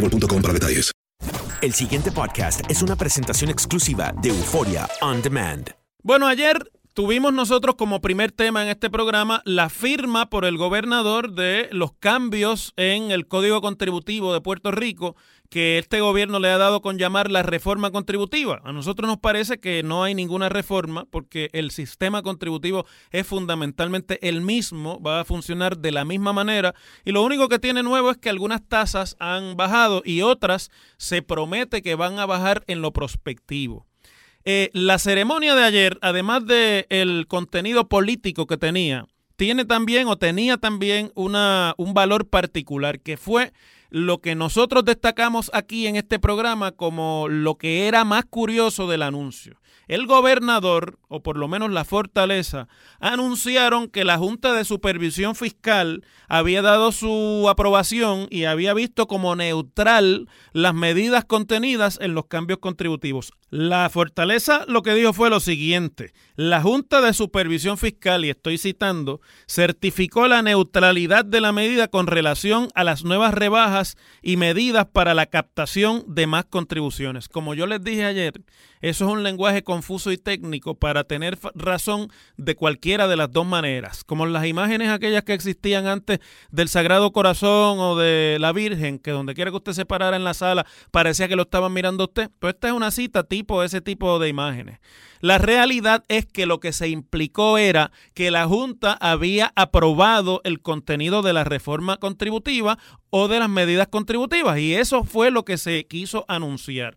boostmobile.com para detalles. El siguiente podcast es una presentación exclusiva de Euforia On Demand. Bueno, ayer tuvimos nosotros como primer tema en este programa la firma por el gobernador de los cambios en el Código Contributivo de Puerto Rico que este gobierno le ha dado con llamar la reforma contributiva. A nosotros nos parece que no hay ninguna reforma porque el sistema contributivo es fundamentalmente el mismo, va a funcionar de la misma manera y lo único que tiene nuevo es que algunas tasas han bajado y otras se promete que van a bajar en lo prospectivo. Eh, la ceremonia de ayer, además del contenido político que tenía, tiene también o tenía también una, un valor particular que fue lo que nosotros destacamos aquí en este programa como lo que era más curioso del anuncio. El gobernador, o por lo menos la fortaleza, anunciaron que la Junta de Supervisión Fiscal había dado su aprobación y había visto como neutral las medidas contenidas en los cambios contributivos. La fortaleza lo que dijo fue lo siguiente, la Junta de Supervisión Fiscal, y estoy citando, certificó la neutralidad de la medida con relación a las nuevas rebajas y medidas para la captación de más contribuciones. Como yo les dije ayer, eso es un lenguaje confuso y técnico para tener razón de cualquiera de las dos maneras, como las imágenes aquellas que existían antes del Sagrado Corazón o de la Virgen, que donde quiera que usted se parara en la sala parecía que lo estaban mirando usted. Pues esta es una cita tipo ese tipo de imágenes. La realidad es que lo que se implicó era que la Junta había aprobado el contenido de la reforma contributiva o de las medidas contributivas y eso fue lo que se quiso anunciar.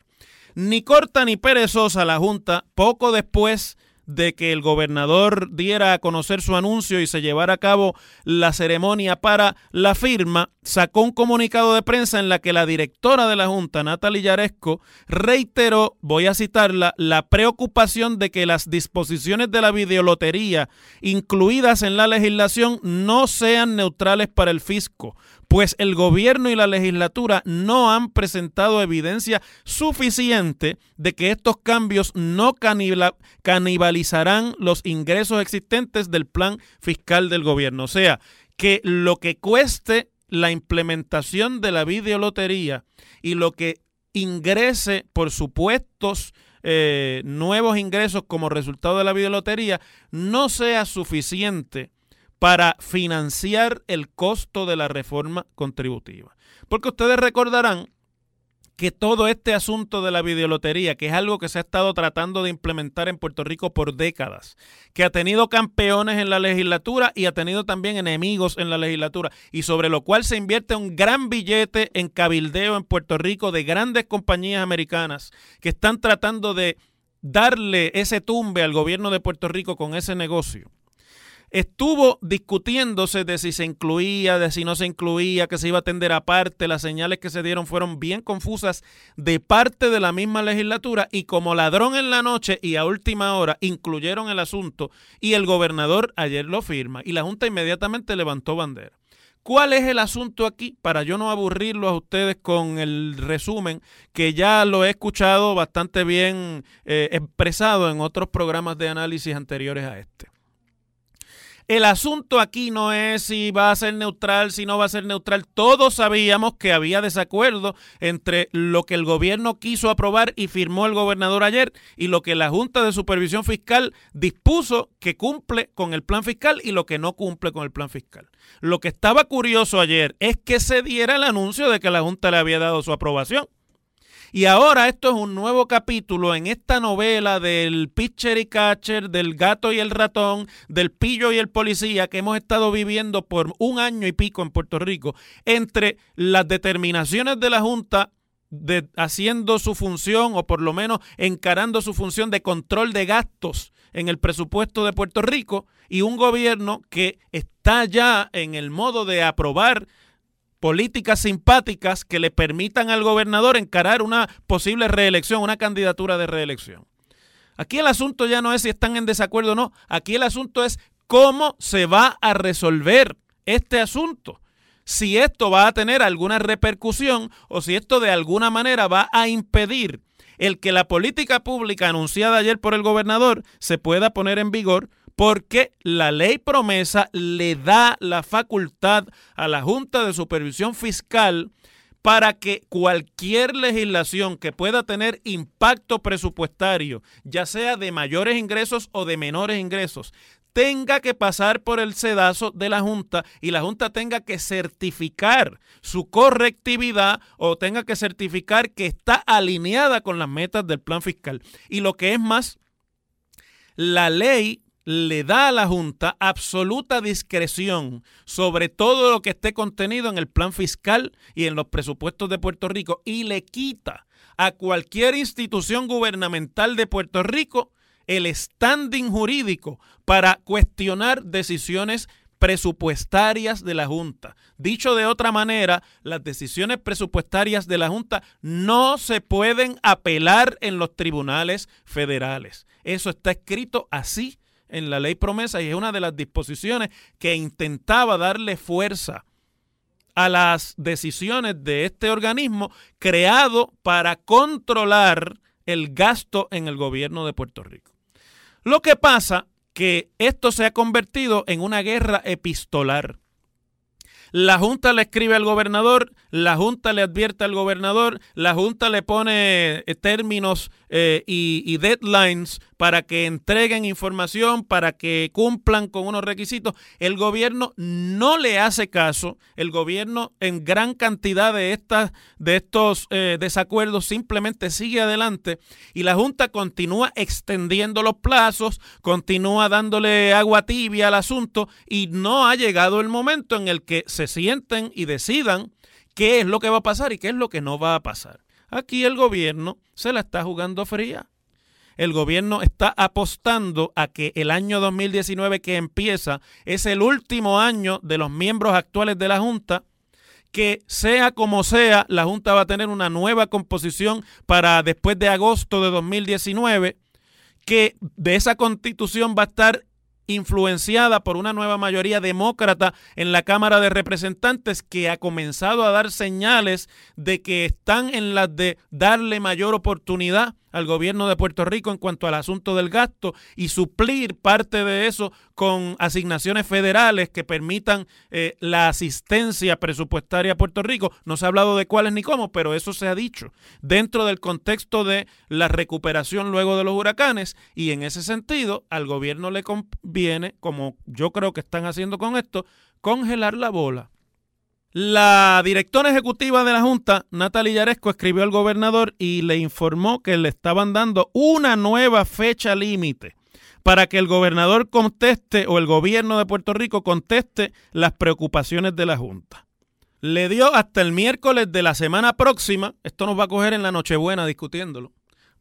Ni corta ni perezosa la Junta, poco después de que el gobernador diera a conocer su anuncio y se llevara a cabo la ceremonia para la firma, sacó un comunicado de prensa en la que la directora de la Junta, Natalie Yaresco, reiteró, voy a citarla, la preocupación de que las disposiciones de la videolotería incluidas en la legislación no sean neutrales para el fisco, pues el gobierno y la legislatura no han presentado evidencia suficiente de que estos cambios no canibalizarán los ingresos existentes del plan fiscal del gobierno. O sea, que lo que cueste la implementación de la videolotería y lo que ingrese por supuestos eh, nuevos ingresos como resultado de la videolotería no sea suficiente para financiar el costo de la reforma contributiva. Porque ustedes recordarán que todo este asunto de la videolotería, que es algo que se ha estado tratando de implementar en Puerto Rico por décadas, que ha tenido campeones en la legislatura y ha tenido también enemigos en la legislatura, y sobre lo cual se invierte un gran billete en cabildeo en Puerto Rico de grandes compañías americanas que están tratando de darle ese tumbe al gobierno de Puerto Rico con ese negocio estuvo discutiéndose de si se incluía, de si no se incluía, que se iba a atender aparte. Las señales que se dieron fueron bien confusas de parte de la misma legislatura y como ladrón en la noche y a última hora incluyeron el asunto y el gobernador ayer lo firma y la Junta inmediatamente levantó bandera. ¿Cuál es el asunto aquí? Para yo no aburrirlo a ustedes con el resumen, que ya lo he escuchado bastante bien eh, expresado en otros programas de análisis anteriores a este. El asunto aquí no es si va a ser neutral, si no va a ser neutral. Todos sabíamos que había desacuerdo entre lo que el gobierno quiso aprobar y firmó el gobernador ayer y lo que la Junta de Supervisión Fiscal dispuso que cumple con el plan fiscal y lo que no cumple con el plan fiscal. Lo que estaba curioso ayer es que se diera el anuncio de que la Junta le había dado su aprobación. Y ahora esto es un nuevo capítulo en esta novela del pitcher y catcher, del gato y el ratón, del pillo y el policía que hemos estado viviendo por un año y pico en Puerto Rico, entre las determinaciones de la Junta de, haciendo su función o por lo menos encarando su función de control de gastos en el presupuesto de Puerto Rico y un gobierno que está ya en el modo de aprobar políticas simpáticas que le permitan al gobernador encarar una posible reelección, una candidatura de reelección. Aquí el asunto ya no es si están en desacuerdo o no, aquí el asunto es cómo se va a resolver este asunto. Si esto va a tener alguna repercusión o si esto de alguna manera va a impedir el que la política pública anunciada ayer por el gobernador se pueda poner en vigor porque la ley promesa le da la facultad a la Junta de Supervisión Fiscal para que cualquier legislación que pueda tener impacto presupuestario, ya sea de mayores ingresos o de menores ingresos, tenga que pasar por el sedazo de la Junta y la Junta tenga que certificar su correctividad o tenga que certificar que está alineada con las metas del plan fiscal. Y lo que es más, la ley le da a la Junta absoluta discreción sobre todo lo que esté contenido en el plan fiscal y en los presupuestos de Puerto Rico y le quita a cualquier institución gubernamental de Puerto Rico el standing jurídico para cuestionar decisiones presupuestarias de la Junta. Dicho de otra manera, las decisiones presupuestarias de la Junta no se pueden apelar en los tribunales federales. Eso está escrito así en la ley promesa y es una de las disposiciones que intentaba darle fuerza a las decisiones de este organismo creado para controlar el gasto en el gobierno de Puerto Rico. Lo que pasa que esto se ha convertido en una guerra epistolar. La Junta le escribe al gobernador, la Junta le advierte al gobernador, la Junta le pone eh, términos eh, y, deadlines para que entreguen información, para que cumplan con unos requisitos. El gobierno no le hace caso. El gobierno en gran cantidad de, estas, de estos eh, desacuerdos simplemente sigue adelante y la Junta continúa extendiendo los plazos, continúa dándole agua tibia al asunto y no ha llegado el momento en el que se sienten y decidan qué es lo que va a pasar y qué es lo que no va a pasar. Aquí el gobierno se la está jugando fría. El gobierno está apostando a que el año 2019 que empieza es el último año de los miembros actuales de la Junta. Que sea como sea, la Junta va a tener una nueva composición para después de agosto de 2019, que de esa constitución va a estar influenciada por una nueva mayoría demócrata en la Cámara de Representantes que ha comenzado a dar señales de que están en las de darle mayor oportunidad al gobierno de Puerto Rico en cuanto al asunto del gasto y suplir parte de eso con asignaciones federales que permitan eh, la asistencia presupuestaria a Puerto Rico. No se ha hablado de cuáles ni cómo, pero eso se ha dicho dentro del contexto de la recuperación luego de los huracanes y en ese sentido al gobierno le conviene, como yo creo que están haciendo con esto, congelar la bola La directora ejecutiva de la Junta, Natalia Yaresco, escribió al gobernador y le informó que le estaban dando una nueva fecha límite para que el gobernador conteste o el gobierno de Puerto Rico conteste las preocupaciones de la Junta. Le dio hasta el miércoles de la semana próxima, esto nos va a coger en la Nochebuena discutiéndolo,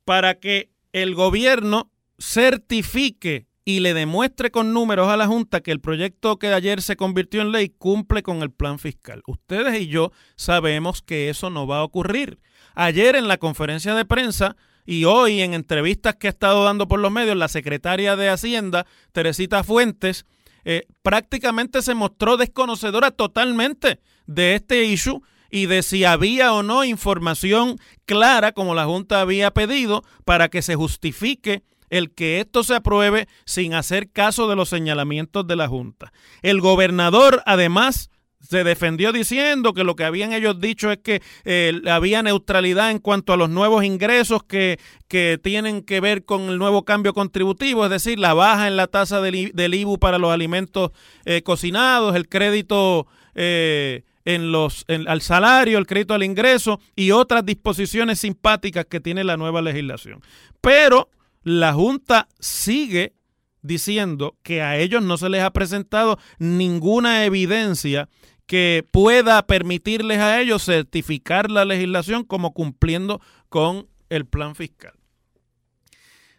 para que el gobierno certifique y le demuestre con números a la Junta que el proyecto que ayer se convirtió en ley cumple con el plan fiscal. Ustedes y yo sabemos que eso no va a ocurrir. Ayer en la conferencia de prensa y hoy en entrevistas que ha estado dando por los medios, la secretaria de Hacienda, Teresita Fuentes, eh, prácticamente se mostró desconocedora totalmente de este issue y de si había o no información clara, como la Junta había pedido, para que se justifique el que esto se apruebe sin hacer caso de los señalamientos de la Junta. El gobernador, además, se defendió diciendo que lo que habían ellos dicho es que eh, había neutralidad en cuanto a los nuevos ingresos que, que, tienen que ver con el nuevo cambio contributivo, es decir, la baja en la tasa del, IBU para los alimentos eh, cocinados, el crédito eh, en los, al salario, el crédito al ingreso y otras disposiciones simpáticas que tiene la nueva legislación. Pero la Junta sigue diciendo que a ellos no se les ha presentado ninguna evidencia que pueda permitirles a ellos certificar la legislación como cumpliendo con el plan fiscal.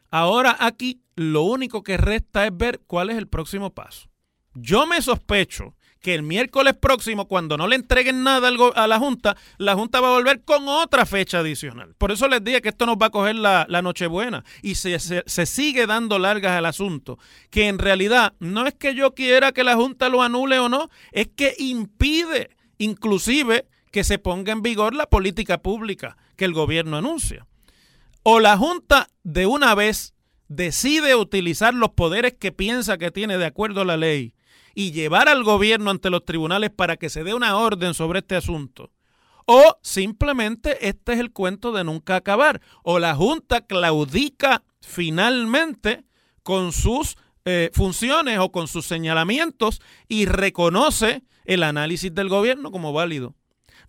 Ahora aquí lo único que resta es ver cuál es el próximo paso. Yo me sospecho que el miércoles próximo, cuando no le entreguen nada a la Junta, la Junta va a volver con otra fecha adicional. Por eso les dije que esto nos va a coger la, Nochebuena y se, se, sigue dando largas al asunto. Que en realidad no es que yo quiera que la Junta lo anule o no, es que impide inclusive que se ponga en vigor la política pública que el gobierno anuncia. O la Junta de una vez decide utilizar los poderes que piensa que tiene de acuerdo a la ley y llevar al gobierno ante los tribunales para que se dé una orden sobre este asunto. O simplemente este es el cuento de nunca acabar. O la Junta claudica finalmente con sus eh, funciones o con sus señalamientos y reconoce el análisis del gobierno como válido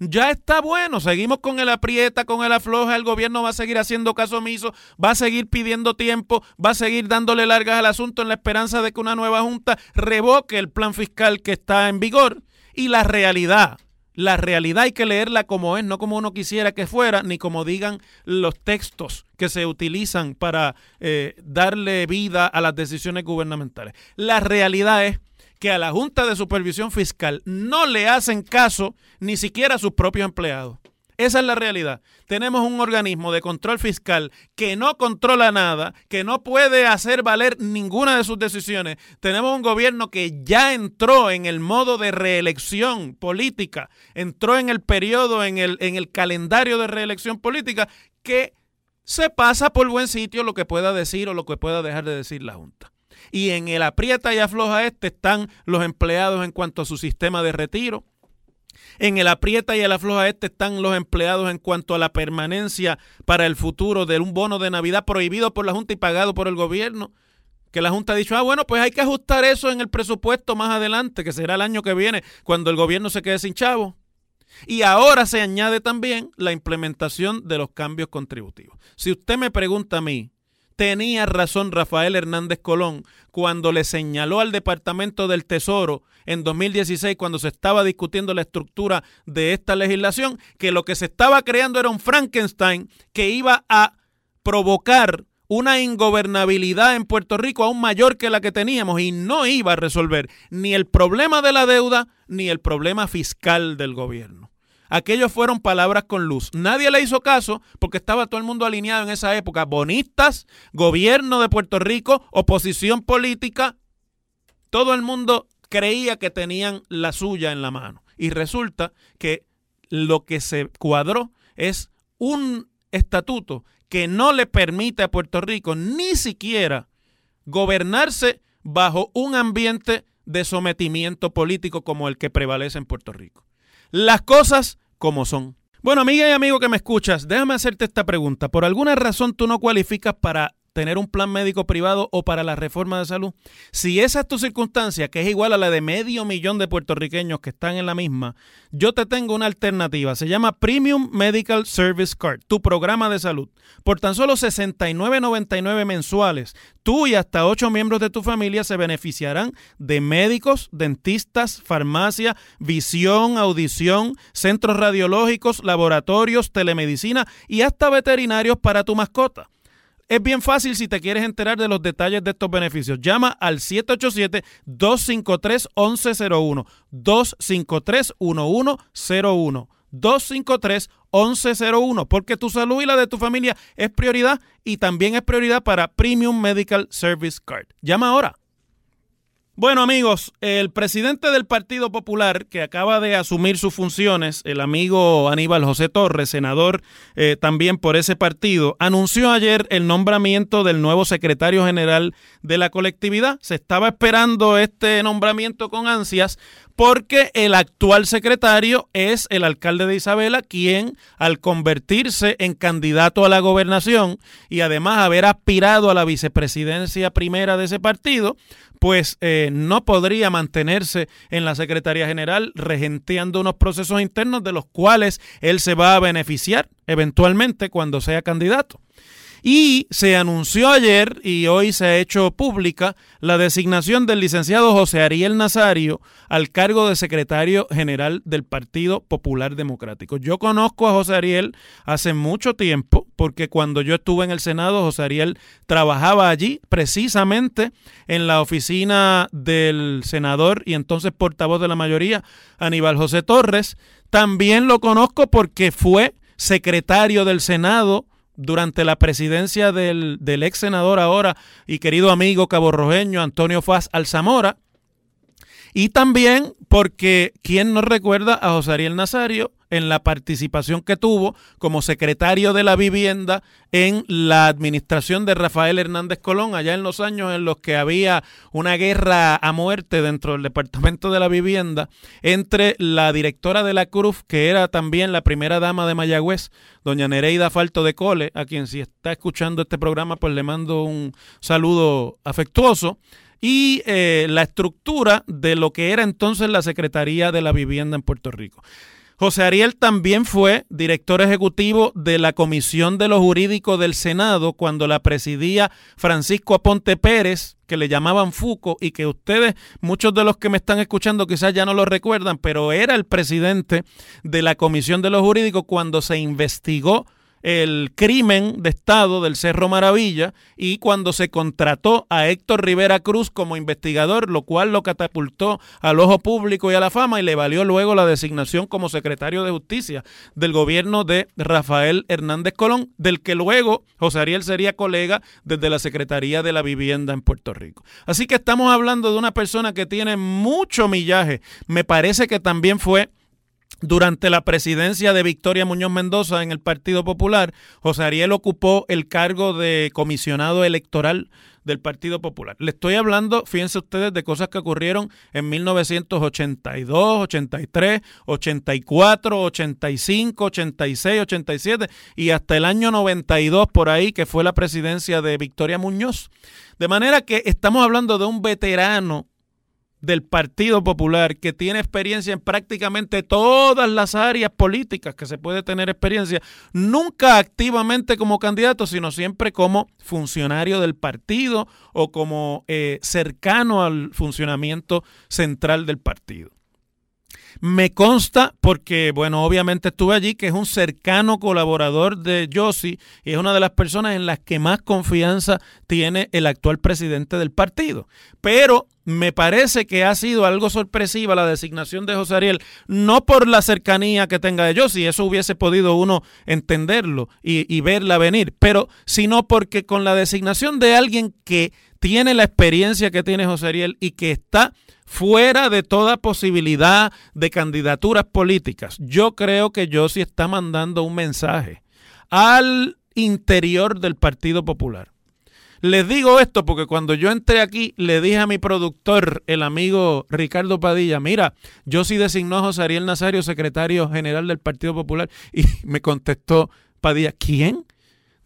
ya está bueno, seguimos con el aprieta, con el afloja, el gobierno va a seguir haciendo caso omiso, va a seguir pidiendo tiempo, va a seguir dándole largas al asunto en la esperanza de que una nueva junta revoque el plan fiscal que está en vigor y la realidad. La realidad hay que leerla como es, no como uno quisiera que fuera, ni como digan los textos que se utilizan para eh, darle vida a las decisiones gubernamentales. La realidad es que a la Junta de Supervisión Fiscal no le hacen caso ni siquiera a sus propios empleados. Esa es la realidad. Tenemos un organismo de control fiscal que no controla nada, que no puede hacer valer ninguna de sus decisiones. Tenemos un gobierno que ya entró en el modo de reelección política, entró en el periodo, en el, en el calendario de reelección política, que se pasa por buen sitio lo que pueda decir o lo que pueda dejar de decir la Junta y en el aprieta y afloja este están los empleados en cuanto a su sistema de retiro. En el aprieta y el afloja este están los empleados en cuanto a la permanencia para el futuro de un bono de Navidad prohibido por la Junta y pagado por el gobierno. Que la Junta ha dicho, ah, bueno, pues hay que ajustar eso en el presupuesto más adelante, que será el año que viene, cuando el gobierno se quede sin chavo. Y ahora se añade también la implementación de los cambios contributivos. Si usted me pregunta a mí, Tenía razón Rafael Hernández Colón cuando le señaló al Departamento del Tesoro en 2016, cuando se estaba discutiendo la estructura de esta legislación, que lo que se estaba creando era un Frankenstein que iba a provocar una ingobernabilidad en Puerto Rico aún mayor que la que teníamos y no iba a resolver ni el problema de la deuda ni el problema fiscal del gobierno. Aquellos fueron palabras con luz. Nadie le hizo caso porque estaba todo el mundo alineado en esa época. Bonistas, gobierno de Puerto Rico, oposición política. Todo el mundo creía que tenían la suya en la mano. Y resulta que lo que se cuadró es un estatuto que no le permite a Puerto Rico ni siquiera gobernarse bajo un ambiente de sometimiento político como el que prevalece en Puerto Rico. Las cosas como son. Bueno, amiga y amigo que me escuchas, déjame hacerte esta pregunta. ¿Por alguna razón tú no cualificas para tener un plan médico privado o para la reforma de salud. Si esa es tu circunstancia, que es igual a la de medio millón de puertorriqueños que están en la misma, yo te tengo una alternativa. Se llama Premium Medical Service Card, tu programa de salud. Por tan solo 69.99 mensuales, tú y hasta ocho miembros de tu familia se beneficiarán de médicos, dentistas, farmacia, visión, audición, centros radiológicos, laboratorios, telemedicina y hasta veterinarios para tu mascota. Es bien fácil si te quieres enterar de los detalles de estos beneficios. Llama al 787-253-1101. 253-1101. 253-1101, porque tu salud y la de tu familia es prioridad y también es prioridad para Premium Medical Service Card. Llama ahora. Bueno amigos, el presidente del Partido Popular que acaba de asumir sus funciones, el amigo Aníbal José Torres, senador eh, también por ese partido, anunció ayer el nombramiento del nuevo secretario general de la colectividad. Se estaba esperando este nombramiento con ansias porque el actual secretario es el alcalde de Isabela, quien al convertirse en candidato a la gobernación y además haber aspirado a la vicepresidencia primera de ese partido, pues eh, no podría mantenerse en la Secretaría General regenteando unos procesos internos de los cuales él se va a beneficiar eventualmente cuando sea candidato. Y se anunció ayer y hoy se ha hecho pública la designación del licenciado José Ariel Nazario al cargo de secretario general del Partido Popular Democrático. Yo conozco a José Ariel hace mucho tiempo porque cuando yo estuve en el Senado, José Ariel trabajaba allí precisamente en la oficina del senador y entonces portavoz de la mayoría, Aníbal José Torres. También lo conozco porque fue secretario del Senado durante la presidencia del, ex senador ahora y querido amigo caborrojeño Antonio Faz Alzamora. Y también porque, ¿quién nos recuerda a José Ariel Nazario en la participación que tuvo como secretario de la vivienda en la administración de Rafael Hernández Colón, allá en los años en los que había una guerra a muerte dentro del Departamento de la Vivienda entre la directora de la Cruz, que era también la primera dama de Mayagüez, doña Nereida Falto de Cole, a quien si está escuchando este programa, pues le mando un saludo afectuoso y eh, la estructura de lo que era entonces la Secretaría de la Vivienda en Puerto Rico. José Ariel también fue director ejecutivo de la Comisión de los Jurídicos del Senado cuando la presidía Francisco Aponte Pérez, que le llamaban Fuco y que ustedes, muchos de los que me están escuchando quizás ya no lo recuerdan, pero era el presidente de la Comisión de los Jurídicos cuando se investigó el crimen de Estado del Cerro Maravilla y cuando se contrató a Héctor Rivera Cruz como investigador, lo cual lo catapultó al ojo público y a la fama y le valió luego la designación como secretario de Justicia del gobierno de Rafael Hernández Colón, del que luego José Ariel sería colega desde la Secretaría de la Vivienda en Puerto Rico. Así que estamos hablando de una persona que tiene mucho millaje. Me parece que también fue durante la presidencia de Victoria Muñoz Mendoza en el Partido Popular, José Ariel ocupó el cargo de comisionado electoral del Partido Popular. Le estoy hablando, fíjense ustedes, de cosas que ocurrieron en 1982, 83, 84, 85, 86, 87 y hasta el año 92 por ahí, que fue la presidencia de Victoria Muñoz. De manera que estamos hablando de un veterano del Partido Popular que tiene experiencia en prácticamente todas las áreas políticas que se puede tener experiencia, nunca activamente como candidato, sino siempre como funcionario del partido o como eh, cercano al funcionamiento central del partido. Me consta, porque, bueno, obviamente estuve allí, que es un cercano colaborador de Yossi y es una de las personas en las que más confianza tiene el actual presidente del partido. Pero me parece que ha sido algo sorpresiva la designación de José Ariel, no por la cercanía que tenga de Yossi, eso hubiese podido uno entenderlo y, y verla venir, pero sino porque con la designación de alguien que tiene la experiencia que tiene José Ariel y que está fuera de toda posibilidad de candidaturas políticas. Yo creo que Yossi está mandando un mensaje al interior del Partido Popular. Les digo esto porque cuando yo entré aquí le dije a mi productor, el amigo Ricardo Padilla, mira, yo sí designó a José Ariel Nazario secretario general del Partido Popular y me contestó Padilla, ¿quién?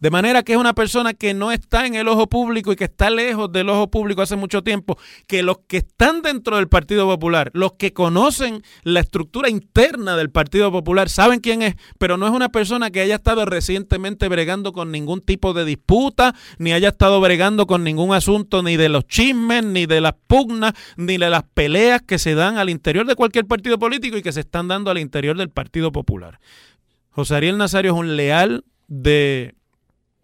De manera que es una persona que no está en el ojo público y que está lejos del ojo público hace mucho tiempo, que los que están dentro del Partido Popular, los que conocen la estructura interna del Partido Popular, saben quién es, pero no es una persona que haya estado recientemente bregando con ningún tipo de disputa, ni haya estado bregando con ningún asunto ni de los chismes, ni de las pugnas, ni de las peleas que se dan al interior de cualquier partido político y que se están dando al interior del Partido Popular. José Ariel Nazario es un leal de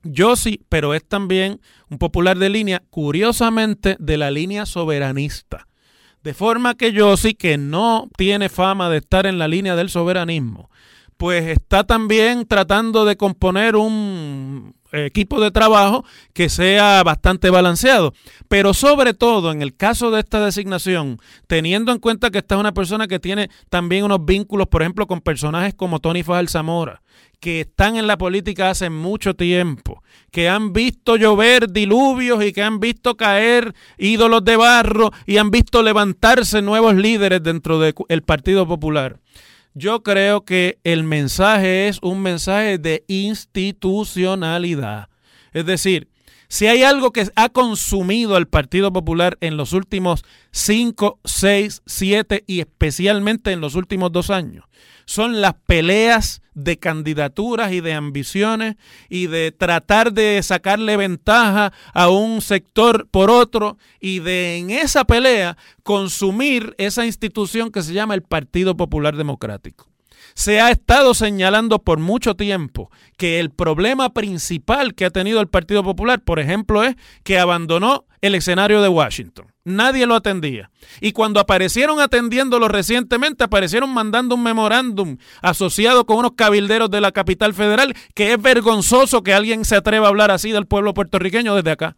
yo sí, pero es también un popular de línea, curiosamente, de la línea soberanista. De forma que yo sí que no tiene fama de estar en la línea del soberanismo, pues está también tratando de componer un equipo de trabajo que sea bastante balanceado. Pero sobre todo en el caso de esta designación, teniendo en cuenta que esta es una persona que tiene también unos vínculos, por ejemplo, con personajes como Tony Fajal Zamora, que están en la política hace mucho tiempo, que han visto llover diluvios y que han visto caer ídolos de barro y han visto levantarse nuevos líderes dentro del Partido Popular. Yo creo que el mensaje es un mensaje de institucionalidad. Es decir, si hay algo que ha consumido al Partido Popular en los últimos 5, 6, 7 y especialmente en los últimos dos años, son las peleas de candidaturas y de ambiciones y de tratar de sacarle ventaja a un sector por otro y de en esa pelea consumir esa institución que se llama el Partido Popular Democrático. Se ha estado señalando por mucho tiempo que el problema principal que ha tenido el Partido Popular, por ejemplo, es que abandonó el escenario de Washington. Nadie lo atendía. Y cuando aparecieron atendiéndolo recientemente, aparecieron mandando un memorándum asociado con unos cabilderos de la capital federal, que es vergonzoso que alguien se atreva a hablar así del pueblo puertorriqueño desde acá.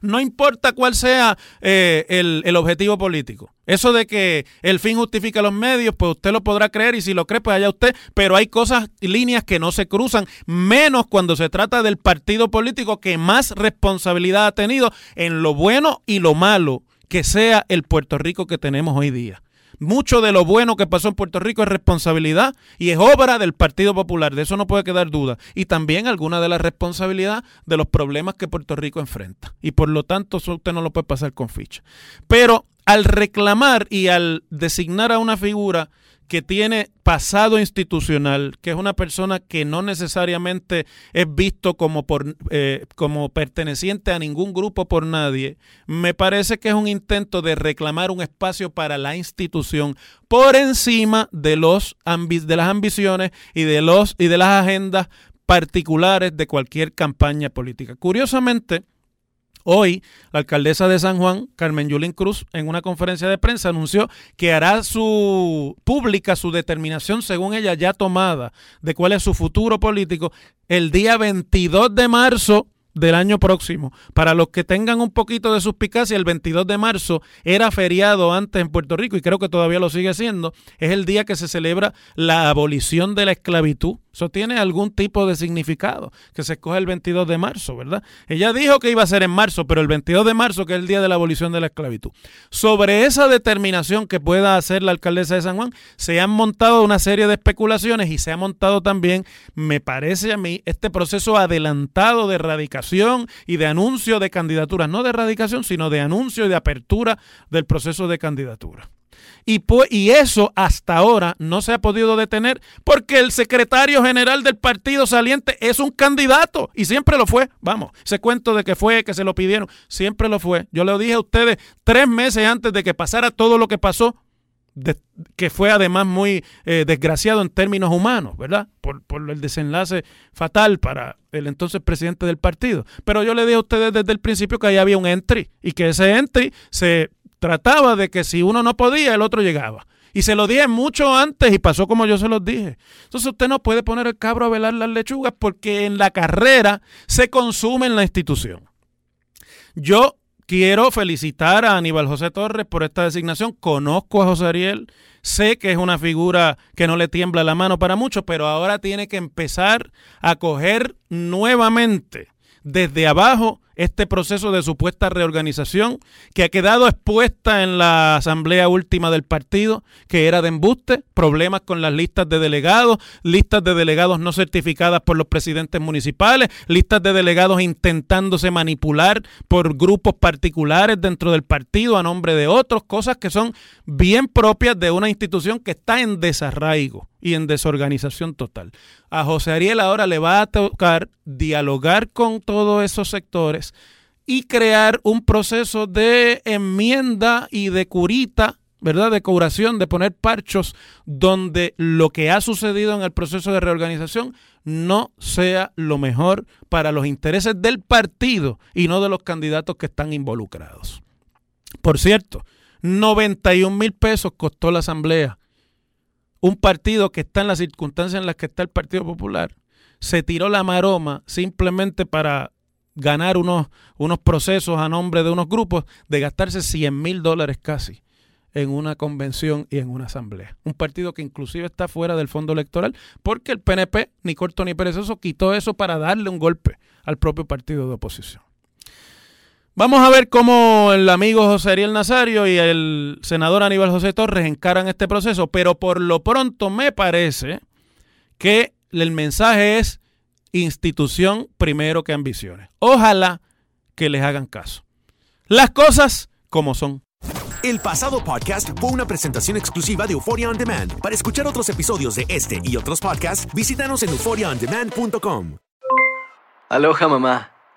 No importa cuál sea eh, el, el, objetivo político. Eso de que el fin justifica los medios, pues usted lo podrá creer y si lo cree, pues allá usted. Pero hay cosas, líneas que no se cruzan, menos cuando se trata del partido político que más responsabilidad ha tenido en lo bueno y lo malo que sea el Puerto Rico que tenemos hoy día. Mucho de lo bueno que pasó en Puerto Rico es responsabilidad y es obra del Partido Popular, de eso no puede quedar duda. Y también alguna de la responsabilidad de los problemas que Puerto Rico enfrenta. Y por lo tanto, eso usted no lo puede pasar con ficha. Pero al reclamar y al designar a una figura que tiene pasado institucional, que es una persona que no necesariamente es visto como, por, eh, como perteneciente a ningún grupo por nadie, me parece que es un intento de reclamar un espacio para la institución por encima de, los de las ambiciones y de, los, y de las agendas particulares de cualquier campaña política. Curiosamente, Hoy, la alcaldesa de San Juan, Carmen Yulín Cruz, en una conferencia de prensa anunció que hará su pública su determinación, según ella ya tomada, de cuál es su futuro político el día 22 de marzo del año próximo. Para los que tengan un poquito de suspicacia, el 22 de marzo era feriado antes en Puerto Rico y creo que todavía lo sigue siendo. Es el día que se celebra la abolición de la esclavitud eso tiene algún tipo de significado, que se escoge el 22 de marzo, ¿verdad? Ella dijo que iba a ser en marzo, pero el 22 de marzo, que es el día de la abolición de la esclavitud. Sobre esa determinación que pueda hacer la alcaldesa de San Juan, se han montado una serie de especulaciones y se ha montado también, me parece a mí, este proceso adelantado de erradicación y de anuncio de candidaturas, no de erradicación, sino de anuncio y de apertura del proceso de candidatura. Y, y eso hasta ahora no se ha podido detener porque el secretario general del partido saliente es un candidato y siempre lo fue. Vamos, ese cuento de que fue, que se lo pidieron, siempre lo fue. Yo le dije a ustedes tres meses antes de que pasara todo lo que pasó, que fue además muy eh, desgraciado en términos humanos, ¿verdad? Por, por, el desenlace fatal para el entonces presidente del partido. Pero yo le dije a ustedes desde el principio que ahí había un entry y que ese entry se trataba de que si uno no podía, el otro llegaba. Y se lo dije mucho antes y pasó como yo se los dije. Entonces usted no puede poner el cabro a velar las lechugas porque en la carrera se consume en la institución. Yo quiero felicitar a Aníbal José Torres por esta designación. Conozco a José Ariel, sé que es una figura que no le tiembla la mano para mucho, pero ahora tiene que empezar a coger nuevamente desde abajo este proceso de supuesta reorganización que ha quedado expuesta en la asamblea última del partido, que era de embuste, problemas con las listas de delegados, listas de delegados no certificadas por los presidentes municipales, listas de delegados intentándose manipular por grupos particulares dentro del partido a nombre de otros, cosas que son bien propias de una institución que está en desarraigo y en desorganización total. A José Ariel ahora le va a tocar dialogar con todos esos sectores y crear un proceso de enmienda y de curita, ¿verdad? De curación, de poner parchos donde lo que ha sucedido en el proceso de reorganización no sea lo mejor para los intereses del partido y no de los candidatos que están involucrados. Por cierto, 91 mil pesos costó la asamblea un partido que está en las circunstancias en las que está el Partido Popular, se tiró la maroma simplemente para ganar unos, unos procesos a nombre de unos grupos, de gastarse 100 mil dólares casi en una convención y en una asamblea. Un partido que inclusive está fuera del fondo electoral porque el PNP, ni corto ni perezoso, quitó eso para darle un golpe al propio partido de oposición. Vamos a ver cómo el amigo José Ariel Nazario y el senador Aníbal José Torres encaran este proceso, pero por lo pronto me parece que el mensaje es institución primero que ambiciones. Ojalá que les hagan caso. Las cosas como son. El pasado podcast fue una presentación exclusiva de Euphoria On Demand. Para escuchar otros episodios de este y otros podcasts, visítanos en euphoriaondemand.com. Aloha mamá,